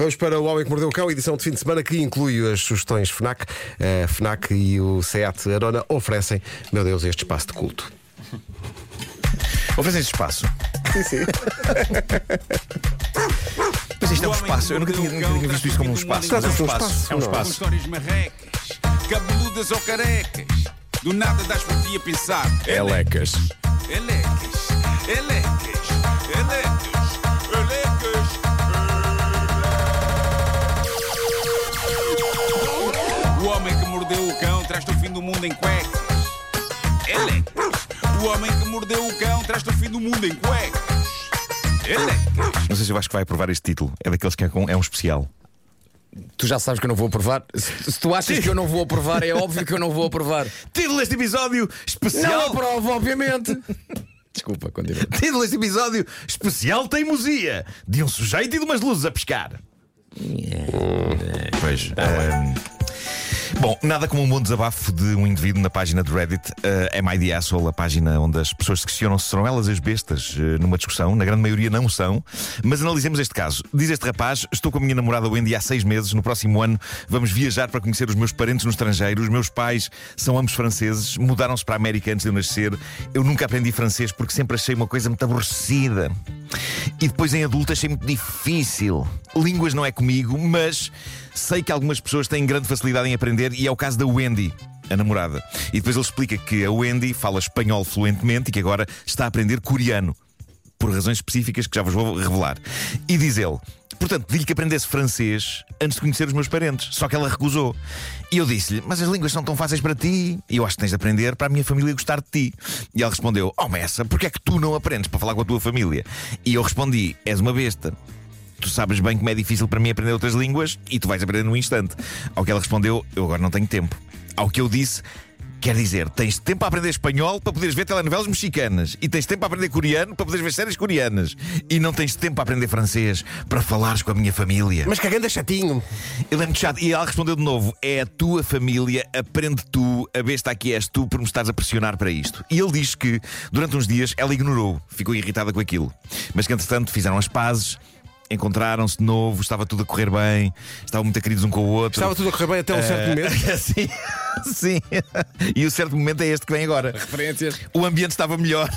Vamos para o Homem que Mordeu o Cão, edição de fim de semana que inclui as sugestões FNAC. A FNAC e o SEAT Arona oferecem, meu Deus, este espaço de culto. Oferecem esse espaço. Sim, sim. Mas isto é um espaço. Eu nunca tinha, nunca tinha visto isto como um espaço. mas É um um espaço. espaço, É um espaço. histórias marrecas, cabeludas ou carecas. Do nada das por ti a pensar. Elecas. Elecas, elecas, elecas, elecas. O traz-te o fim do mundo em cuecas. Elecas. O homem que mordeu o cão traz-te o fim do mundo em cuecas. Elecas. Não sei se eu acho que vai aprovar este título. É daqueles que é, com- é um especial. Tu já sabes que eu não vou aprovar. Se, se tu achas que eu não vou aprovar, é óbvio que eu não vou aprovar. Título deste episódio Não especial. aprovo, obviamente. Desculpa, continua. Título deste episódio especial teimosia de um sujeito e de umas luzes a pescar. Pois. ehm, Bom, nada como um bom desabafo de um indivíduo na página de Reddit, uh, Am I the Asshole, a página onde as pessoas se questionam se serão elas as bestas eh, numa discussão. Na grande maioria não são. Mas analisemos este caso. Diz este rapaz: Estou com a minha namorada Wendy há seis meses. No próximo ano vamos viajar para conhecer os meus parentes no estrangeiro. Os meus pais são ambos franceses, mudaram-se para a América antes de eu nascer. Eu nunca aprendi francês porque sempre achei uma coisa muito aborrecida. E depois em adulto achei muito difícil. Línguas não é comigo, mas sei que algumas pessoas têm grande facilidade em aprender e é o caso da Wendy. A namorada. E depois ele explica que a Wendy fala espanhol fluentemente e que agora está a aprender coreano. Por razões específicas que já vos vou revelar. E diz ele: Portanto, pedi-lhe que aprendesse francês antes de conhecer os meus parentes. Só que ela recusou. E eu disse-lhe: Mas as línguas são tão fáceis para ti. E eu acho que tens de aprender para a minha família gostar de ti. E ela respondeu: Oh, Messa, porquê é que tu não aprendes para falar com a tua família? E eu respondi: És uma besta. Tu sabes bem como é difícil para mim aprender outras línguas e tu vais aprender num instante. Ao que ela respondeu: Eu agora não tenho tempo. Ao que eu disse. Quer dizer, tens tempo para aprender espanhol para poderes ver telenovelas mexicanas. E tens tempo para aprender coreano para poderes ver séries coreanas. E não tens tempo para aprender francês para falares com a minha família. Mas cagando é chatinho. Ele é muito chato. E ela respondeu de novo: É a tua família, aprende tu, a besta aqui és tu por me estás a pressionar para isto. E ele diz que, durante uns dias, ela ignorou, ficou irritada com aquilo. Mas que, entretanto, fizeram as pazes. Encontraram-se de novo, estava tudo a correr bem, estavam muito queridos um com o outro. Estava tudo a correr bem até um certo momento. sim, sim. E o certo momento é este que vem agora. Referências. O ambiente estava melhor.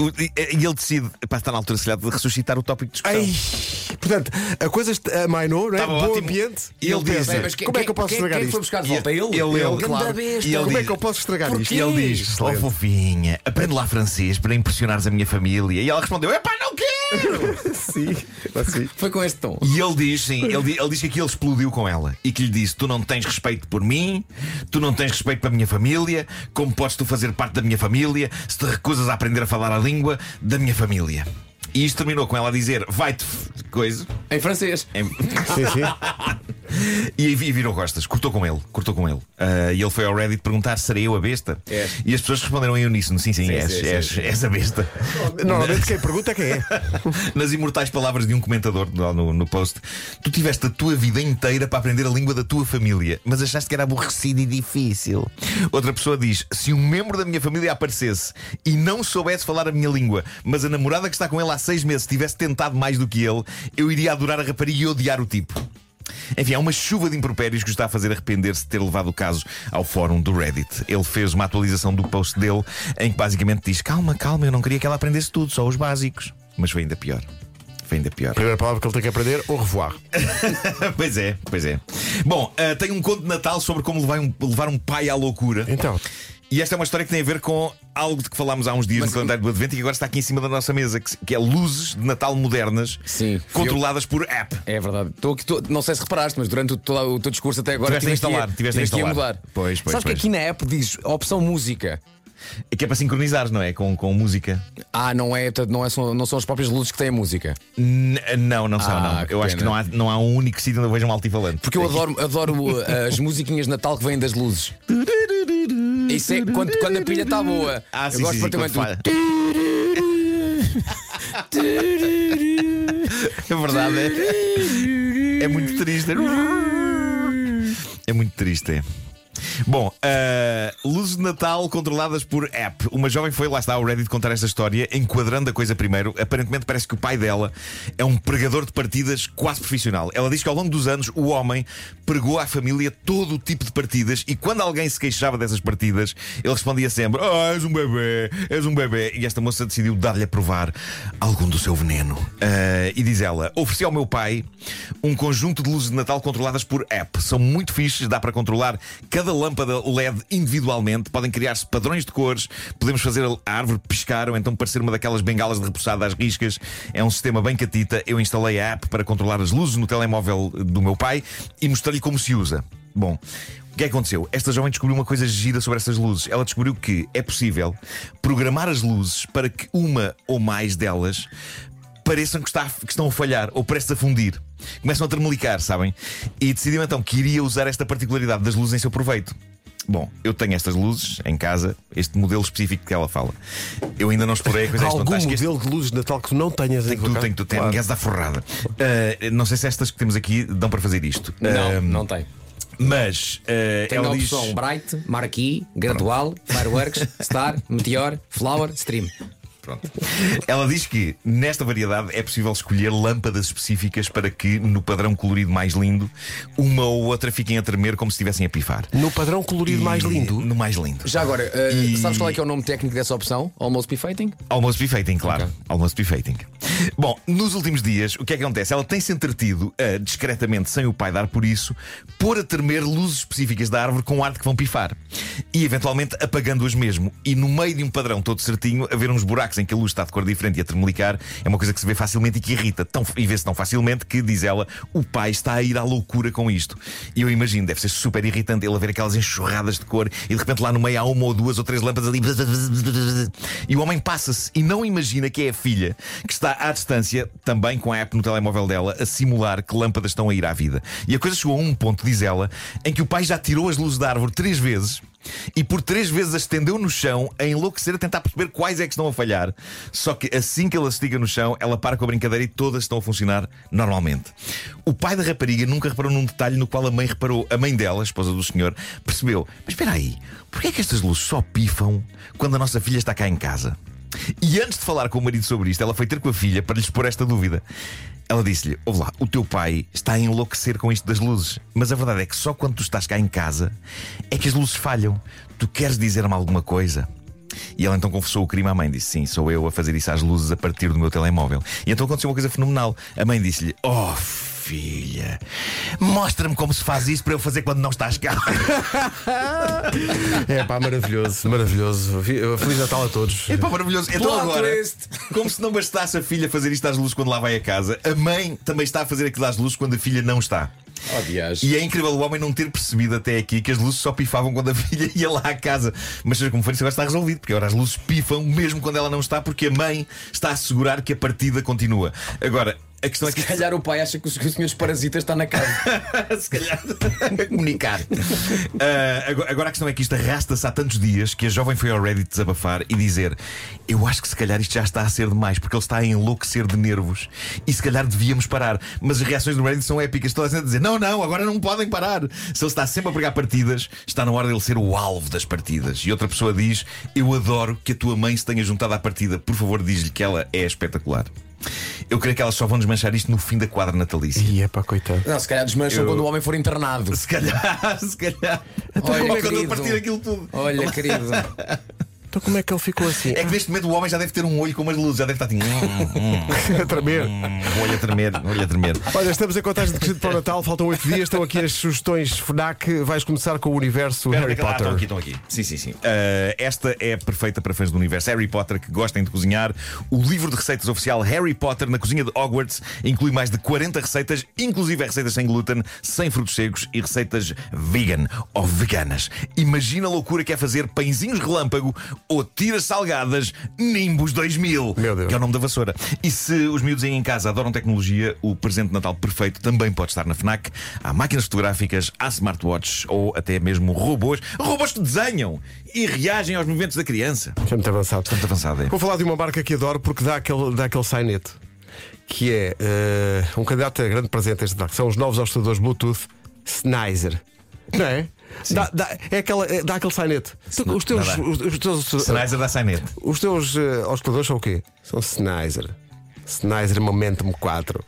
O- E e ele decide, pá, está na altura se de ressuscitar o tópico de discussão. Ai, portanto, a coisa amainou, não é? Estava Bom ótimo. ambiente. E ele diz, Bem, mas quem- como é que eu posso quem- estragar quem foi isto? buscar de volta? Ele? Ele, ele, Ganda besta. E ele Como é diz- que eu posso estragar isto? E ele diz: Oh fofinha, aprende lá francês para impressionares a minha família. E ela respondeu: Epá, não quero! Sim, assim. Foi com este tom. E ele diz: Sim, ele, ele diz que aquilo explodiu com ela e que lhe disse: Tu não tens respeito por mim, tu não tens respeito pela minha família, como podes tu fazer parte da minha família se te recusas a aprender a falar a língua da minha família? E isto terminou com ela a dizer: Vai-te, coisa. Em francês. Em- Sim, sim. E aí vi- virou costas, cortou com ele, cortou com ele. Ah, e ele foi ao Reddit perguntar: serei eu a besta? És. E as pessoas responderam em uníssono: sim, sim, és, sim, és, sim. és a besta. Normalmente quem pergunta é quem é. Nas imortais palavras de um comentador no, no, no post, tu tiveste a tua vida inteira para aprender a língua da tua família, mas achaste que era aborrecido e difícil. Outra pessoa diz: se um membro da minha família aparecesse e não soubesse falar a minha língua, mas a namorada que está com ele há seis meses tivesse tentado mais do que ele, eu iria adorar a rapariga e odiar o tipo. Enfim, há uma chuva de impropérios que o está a fazer arrepender-se de ter levado o caso ao fórum do Reddit. Ele fez uma atualização do post dele em que basicamente diz: Calma, calma, eu não queria que ela aprendesse tudo, só os básicos. Mas foi ainda pior. Foi ainda pior. Primeira palavra que ele tem que aprender, au revoir. pois é, pois é. Bom, ah, tem um conto de Natal sobre como levar um, levar um pai à loucura. Então, E esta é uma história que tem a ver com algo de que falámos há uns dias Mas- no calendário do Advento e que agora está aqui em cima da nossa mesa, que, que é luzes de Natal modernas, Sim. controladas por app. É verdade. Aqui, tô- não sei se reparaste, mas durante o, todo o teu discurso até agora Tiveste a instalar, tiveste a a instalar. mudar. Pois, pois, Sabes pois. que aqui na app diz opção música. É que é para sincronizar, não é? Com, com música. Ah, não é, não, é são, não são as próprias luzes que têm a música. N- não, não são, Ah, não. Eu acho que pena. não há, não há um único sítio onde eu veja um altifalante. Porque eu adoro, adoro uh, as musiquinhas de Natal que vêm das luzes. Isso é quando, quando a pilha está boa. Ah, eu sim, gosto sim, sim, particularmente do- É verdade, é. É muito triste. É muito triste, é. Bom, uh, luzes de Natal controladas por app. Uma jovem foi, lá está, ao Reddit contar esta história, enquadrando a coisa primeiro. Aparentemente parece que o pai dela é um pregador de partidas quase profissional. Ela diz que ao longo dos anos o homem pregou à família todo o tipo de partidas e quando alguém se queixava dessas partidas, ele respondia sempre: Ah, és um bebê, és um bebê. E esta moça decidiu dar-lhe a provar algum do seu veneno. Uh, e diz ela: ofereci ao meu pai um conjunto de luzes de Natal controladas por app. São muito fixes, dá para controlar cada lâmpada LED individualmente, podem criar-se padrões de cores, podemos fazer a árvore piscar ou então parecer uma daquelas bengalas de repousada às riscas. É um sistema bem catita. Eu instalei a app para controlar as luzes no telemóvel do meu pai e mostrei-lhe como se usa. Bom, o que é que aconteceu? Esta jovem descobriu uma coisa gira sobre essas luzes. Ela descobriu que é possível programar as luzes para que uma ou mais delas pareçam que, está, que estão a falhar ou prestes a fundir. Começam a termelicar, sabem? E decidiu então que iria usar esta particularidade das luzes em seu proveito. Bom, eu tenho estas luzes em casa, este modelo específico que ela fala. Eu ainda não explorei a coisa Há algum modelo de luzes de Natal que tu não tenhas em Tem tua tudo, casa? tem tudo, Claro. gás da forrada. Uh, não sei se estas que temos aqui dão para fazer isto. Não, Uh, não tem. Mas uh, Tem ela a diz. opção Bright, Marquee, Gradual, Fireworks, Star, Meteor, Flower, Stream. Pronto. Ela diz que nesta variedade é possível escolher lâmpadas específicas para que, no padrão colorido mais lindo, uma ou outra fiquem a tremer como se estivessem a pifar. No padrão colorido mais E- lindo. No mais lindo. Já agora, uh, E- sabes qual é que é o nome técnico dessa opção? Almost Befitting? Almost befitting, claro. Ok. Almost befitting. Bom, nos últimos dias, o que é que acontece? Ela tem-se entretido a, discretamente, sem o pai dar por isso, pôr a tremer luzes específicas da árvore com ar de que vão pifar. E eventualmente apagando-as mesmo. E no meio de um padrão todo certinho, haver uns buracos em que a luz está de cor diferente e a termelicar é uma coisa que se vê facilmente e que irrita. Tão, e vê-se tão facilmente que, diz ela, o pai está a ir à loucura com isto. E eu imagino, deve ser super irritante ele a ver aquelas enxurradas de cor e de repente lá no meio há uma ou duas ou três lâmpadas ali. E o homem passa-se e não imagina que é a filha que está à distância, também com a app no telemóvel dela, a simular que lâmpadas estão a ir à vida. E a coisa chegou a um ponto, diz ela, em que o pai já tirou as luzes da árvore três vezes. E por três vezes as estendeu no chão a enlouquecer, a tentar perceber quais é que estão a falhar. Só que assim que ela se estiga no chão, ela para com a brincadeira e todas estão a funcionar normalmente. O pai da rapariga nunca reparou num detalhe no qual a mãe reparou. A mãe dela, a esposa do senhor, percebeu: Mas espera aí, porquê é que estas luzes só pifam quando a nossa filha está cá em casa? E antes de falar com o marido sobre isto, ela foi ter com a filha para lhe expor esta dúvida. Ela disse-lhe: Ouve lá, o teu pai está a enlouquecer com isto das luzes. Mas a verdade é que só quando tu estás cá em casa é que as luzes falham. Tu queres dizer-me alguma coisa? E ela então confessou o crime à mãe. Disse: Sim, sou eu a fazer isso às luzes a partir do meu telemóvel. E então aconteceu uma coisa fenomenal. A mãe disse-lhe: Oh, filha, mostra-me como se faz isso para eu fazer quando não estás cá. É pá, maravilhoso, maravilhoso. Vi- Feliz Natal a todos. É pá, maravilhoso. Então Plot agora, twist. como se não bastasse a filha fazer isto às luzes quando lá vai a casa, a mãe também está a fazer aquilo às luzes quando a filha não está. Oh. E é incrível o homem não ter percebido até aqui que as luzes só pifavam quando a filha ia lá à casa. Mas seja como for, isso agora está resolvido, porque agora as luzes pifam mesmo quando ela não está, porque a mãe está a assegurar que a partida continua. Agora, a questão é que Se calhar o pai acha que o que o senhor dos parasitas está na casa. se calhar a comunicar. Ah, agora, agora a questão é que isto arrasta-se há tantos dias que a jovem foi ao Reddit desabafar e dizer: Eu acho que se calhar isto já está a ser demais, porque ele está a enlouquecer de nervos e se calhar devíamos parar. Mas as reações do Reddit são épicas, toda a gente a dizer: Não, não, agora não podem parar. Se ele está sempre a pregar partidas, está na hora dele ser o alvo das partidas. E outra pessoa diz: Eu adoro que a tua mãe se tenha juntado à partida. Por favor, diz-lhe que ela é espetacular. Eu creio que elas só vão desmanchar isto no fim da quadra natalícia. E é pá, coitado. Não, se calhar desmancham Eu- quando o homem for internado. Se calhar, se calhar. Olha, como é que ele querido. partir aquilo tudo? Olha, querido. Então como é que ele ficou assim? É que neste momento o homem já deve ter um olho com umas luzes, já deve estar assim. hum, a tremer. hum, olho a tremer, olho a tremer. Olha, estamos em contagem de crescido para o Natal, faltam 8 dias, estão aqui as sugestões FNAC. Vais começar com o universo Espera, Harry ah, Potter. Estão aqui, estão aqui. Sim, sim, sim. Uh, esta é perfeita para fãs do universo Harry Potter que gostem de cozinhar. O livro de receitas oficial Harry Potter na cozinha de Hogwarts inclui mais de 40 receitas, inclusive receitas sem glúten, sem frutos secos e receitas vegan ou veganas. Imagina a loucura que é fazer pãezinhos relâmpago ou tiras salgadas Nimbus 2000. Meu Deus. Que é o nome da vassoura. E se os miúdos aí em casa adoram tecnologia, o presente de Natal perfeito também pode estar na FNAC. Há máquinas fotográficas, há smartwatches ou até mesmo robôs. Robôs que desenham e reagem aos movimentos da criança. Já muito avançado. Muito avançado, é. Vou falar de uma marca que adoro porque dá aquele, dá aquele sainete. Que é eh, um candidato a grande presente este Natal. São os novos ajustadores Bluetooth Sennheiser. Não é? Dá, dá- é aquela, é- dá aquele sainete. Os teus, Dá, dá. os, os teus, Sennheiser da Sainete. os teus eh, osciladores são o quê? São Sennheiser. Sennheiser Momentum 4.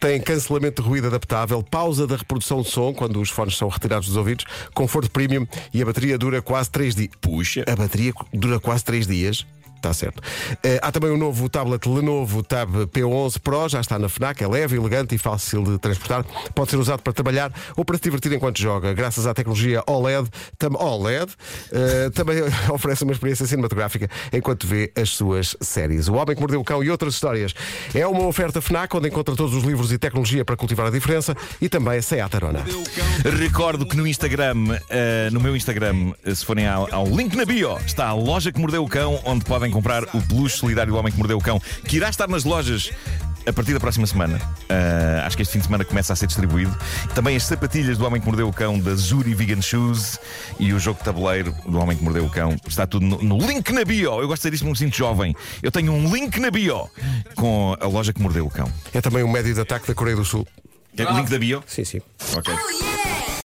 Tem cancelamento de ruído adaptável, pausa da reprodução de som quando os fones são retirados dos ouvidos, conforto premium e a bateria dura quase 3 dias. Puxa. A bateria dura quase 3 dias. Está certo. Eh, há também o novo tablet Lenovo Tab P11 Pro, já está na FNAC, é leve, elegante e fácil de transportar. Pode ser usado para trabalhar ou para se divertir enquanto joga. Graças à tecnologia OLED, tam OLED eh, também oferece uma experiência cinematográfica enquanto vê as suas séries. O Homem que Mordeu o Cão e outras histórias é uma oferta FNAC onde encontra todos os livros e tecnologia para cultivar a diferença e também a Seat Arona. Recordo que no Instagram, eh, no meu Instagram, se forem ao, ao link na bio, está a loja que mordeu o cão, onde podem comprar o peluche solidário do homem que mordeu o cão, que irá estar nas lojas. A partir da próxima semana, Eh, acho que este fim de semana começa a ser distribuído. Também as sapatilhas do Homem que Mordeu o Cão, da Zuri Vegan Shoes e o jogo de tabuleiro do Homem que Mordeu o Cão. Está tudo no, no link na bio. Eu gosto de dizer isto, me sinto jovem. Eu tenho um link na bio com a loja que mordeu o cão. É também um médio de ataque da Coreia do Sul. É o link da bio? Sim, sim. Ok.